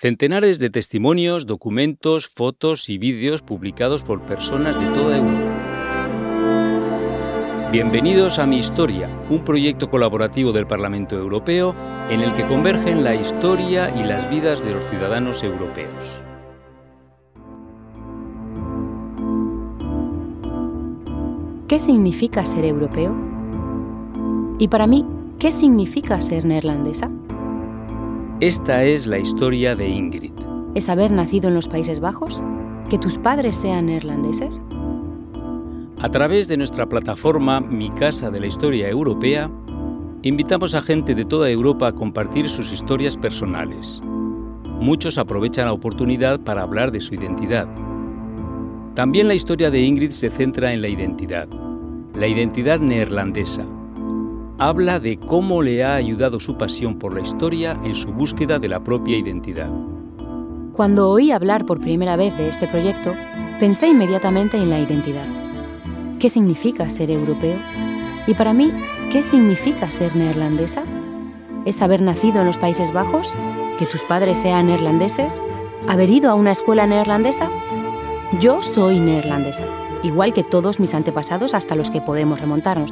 Centenares de testimonios, documentos, fotos y vídeos publicados por personas de toda Europa. Bienvenidos a Mi Historia, un proyecto colaborativo del Parlamento Europeo en el que convergen la historia y las vidas de los ciudadanos europeos. ¿Qué significa ser europeo? Y para mí, ¿qué significa ser neerlandesa? Esta es la historia de Ingrid. ¿Es haber nacido en los Países Bajos? ¿Que tus padres sean neerlandeses? A través de nuestra plataforma Mi Casa de la Historia Europea, invitamos a gente de toda Europa a compartir sus historias personales. Muchos aprovechan la oportunidad para hablar de su identidad. También la historia de Ingrid se centra en la identidad, la identidad neerlandesa, habla de cómo le ha ayudado su pasión por la historia en su búsqueda de la propia identidad. Cuando oí hablar por primera vez de este proyecto, pensé inmediatamente en la identidad. ¿Qué significa ser europeo? Y para mí, ¿qué significa ser neerlandesa? ¿Es haber nacido en los Países Bajos? ¿Que tus padres sean neerlandeses? ¿Haber ido a una escuela neerlandesa? Yo soy neerlandesa, igual que todos mis antepasados hasta los que podemos remontarnos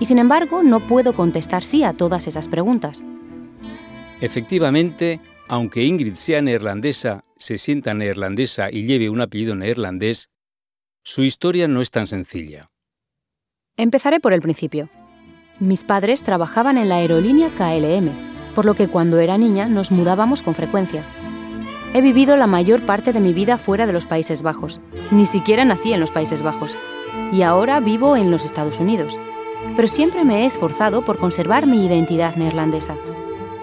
y sin embargo, no puedo contestar sí a todas esas preguntas. Efectivamente, aunque Ingrid sea neerlandesa, se sienta neerlandesa y lleve un apellido neerlandés, su historia no es tan sencilla. Empezaré por el principio. Mis padres trabajaban en la aerolínea KLM, por lo que cuando era niña nos mudábamos con frecuencia. He vivido la mayor parte de mi vida fuera de los Países Bajos. Ni siquiera nací en los Países Bajos. Y ahora vivo en los Estados Unidos pero siempre me he esforzado por conservar mi identidad neerlandesa.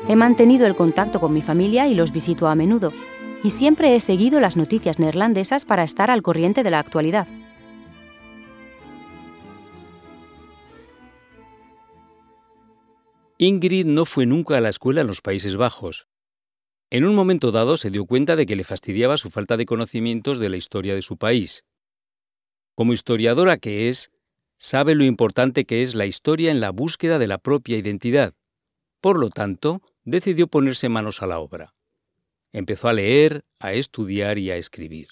He mantenido el contacto con mi familia y los visito a menudo, y siempre he seguido las noticias neerlandesas para estar al corriente de la actualidad. Ingrid no fue nunca a la escuela en los Países Bajos. En un momento dado se dio cuenta de que le fastidiaba su falta de conocimientos de la historia de su país. Como historiadora que es, sabe lo importante que es la historia en la búsqueda de la propia identidad. Por lo tanto, decidió ponerse manos a la obra. Empezó a leer, a estudiar y a escribir.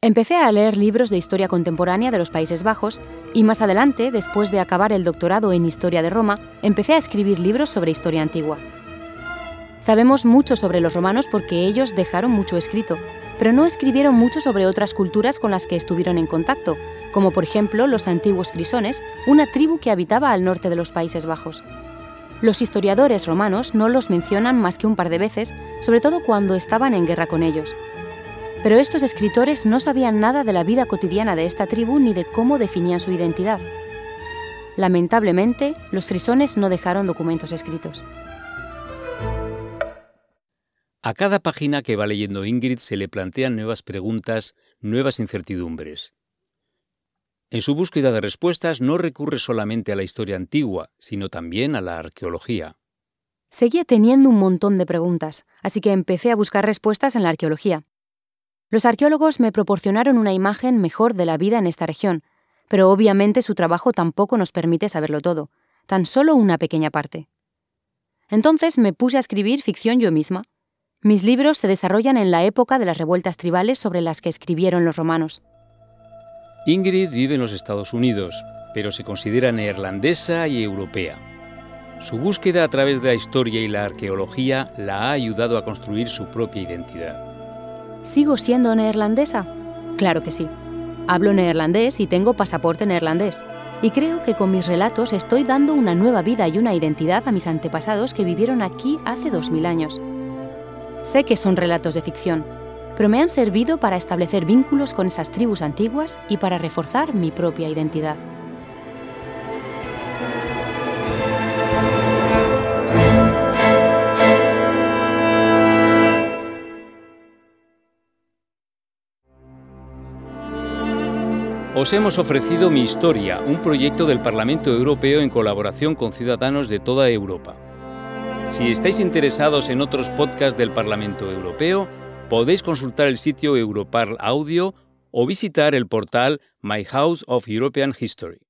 Empecé a leer libros de historia contemporánea de los Países Bajos y más adelante, después de acabar el doctorado en Historia de Roma, empecé a escribir libros sobre historia antigua. Sabemos mucho sobre los romanos porque ellos dejaron mucho escrito, pero no escribieron mucho sobre otras culturas con las que estuvieron en contacto, como por ejemplo los antiguos frisones, una tribu que habitaba al norte de los Países Bajos. Los historiadores romanos no los mencionan más que un par de veces, sobre todo cuando estaban en guerra con ellos. Pero estos escritores no sabían nada de la vida cotidiana de esta tribu ni de cómo definían su identidad. Lamentablemente, los frisones no dejaron documentos escritos. A cada página que va leyendo Ingrid se le plantean nuevas preguntas, nuevas incertidumbres. En su búsqueda de respuestas no recurre solamente a la historia antigua, sino también a la arqueología. Seguía teniendo un montón de preguntas, así que empecé a buscar respuestas en la arqueología. Los arqueólogos me proporcionaron una imagen mejor de la vida en esta región, pero obviamente su trabajo tampoco nos permite saberlo todo, tan solo una pequeña parte. Entonces me puse a escribir ficción yo misma. Mis libros se desarrollan en la época de las revueltas tribales sobre las que escribieron los romanos. Ingrid vive en los Estados Unidos, pero se considera neerlandesa y europea. Su búsqueda a través de la historia y la arqueología la ha ayudado a construir su propia identidad. ¿Sigo siendo neerlandesa? Claro que sí. Hablo neerlandés y tengo pasaporte neerlandés. Y creo que con mis relatos estoy dando una nueva vida y una identidad a mis antepasados que vivieron aquí hace 2000 años. Sé que son relatos de ficción, pero me han servido para establecer vínculos con esas tribus antiguas y para reforzar mi propia identidad. Os hemos ofrecido Mi Historia, un proyecto del Parlamento Europeo en colaboración con ciudadanos de toda Europa. Si estáis interesados en otros podcasts del Parlamento Europeo, podéis consultar el sitio Europarl Audio o visitar el portal My House of European History.